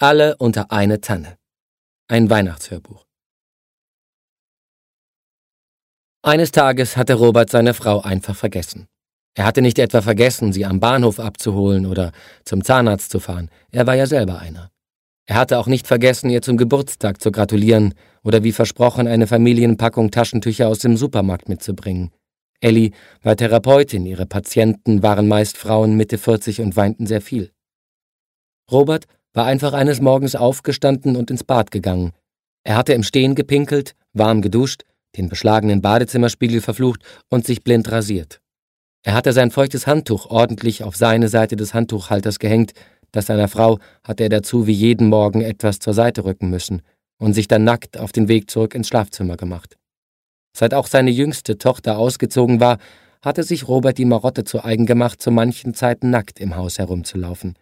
Alle unter eine Tanne. Ein Weihnachtshörbuch. Eines Tages hatte Robert seine Frau einfach vergessen. Er hatte nicht etwa vergessen, sie am Bahnhof abzuholen oder zum Zahnarzt zu fahren, er war ja selber einer. Er hatte auch nicht vergessen, ihr zum Geburtstag zu gratulieren oder wie versprochen eine Familienpackung Taschentücher aus dem Supermarkt mitzubringen. Ellie war Therapeutin, ihre Patienten waren meist Frauen Mitte 40 und weinten sehr viel. Robert war einfach eines Morgens aufgestanden und ins Bad gegangen. Er hatte im Stehen gepinkelt, warm geduscht, den beschlagenen Badezimmerspiegel verflucht und sich blind rasiert. Er hatte sein feuchtes Handtuch ordentlich auf seine Seite des Handtuchhalters gehängt, das seiner Frau hatte er dazu wie jeden Morgen etwas zur Seite rücken müssen und sich dann nackt auf den Weg zurück ins Schlafzimmer gemacht. Seit auch seine jüngste Tochter ausgezogen war, hatte sich Robert die Marotte zu eigen gemacht, zu manchen Zeiten nackt im Haus herumzulaufen.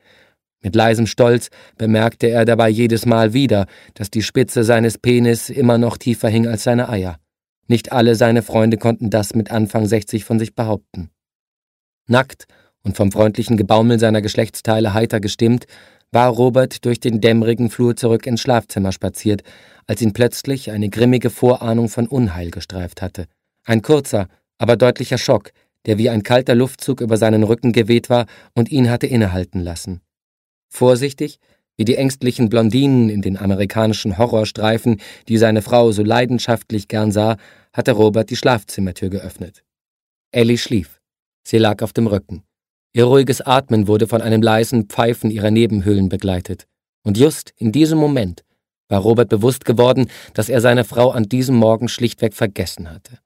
Mit leisem Stolz bemerkte er dabei jedes Mal wieder, dass die Spitze seines Penis immer noch tiefer hing als seine Eier. Nicht alle seine Freunde konnten das mit Anfang 60 von sich behaupten. Nackt und vom freundlichen Gebaumel seiner Geschlechtsteile heiter gestimmt, war Robert durch den dämmerigen Flur zurück ins Schlafzimmer spaziert, als ihn plötzlich eine grimmige Vorahnung von Unheil gestreift hatte. Ein kurzer, aber deutlicher Schock, der wie ein kalter Luftzug über seinen Rücken geweht war und ihn hatte innehalten lassen. Vorsichtig, wie die ängstlichen Blondinen in den amerikanischen Horrorstreifen, die seine Frau so leidenschaftlich gern sah, hatte Robert die Schlafzimmertür geöffnet. Ellie schlief. Sie lag auf dem Rücken. Ihr ruhiges Atmen wurde von einem leisen Pfeifen ihrer Nebenhöhlen begleitet. Und just in diesem Moment war Robert bewusst geworden, dass er seine Frau an diesem Morgen schlichtweg vergessen hatte.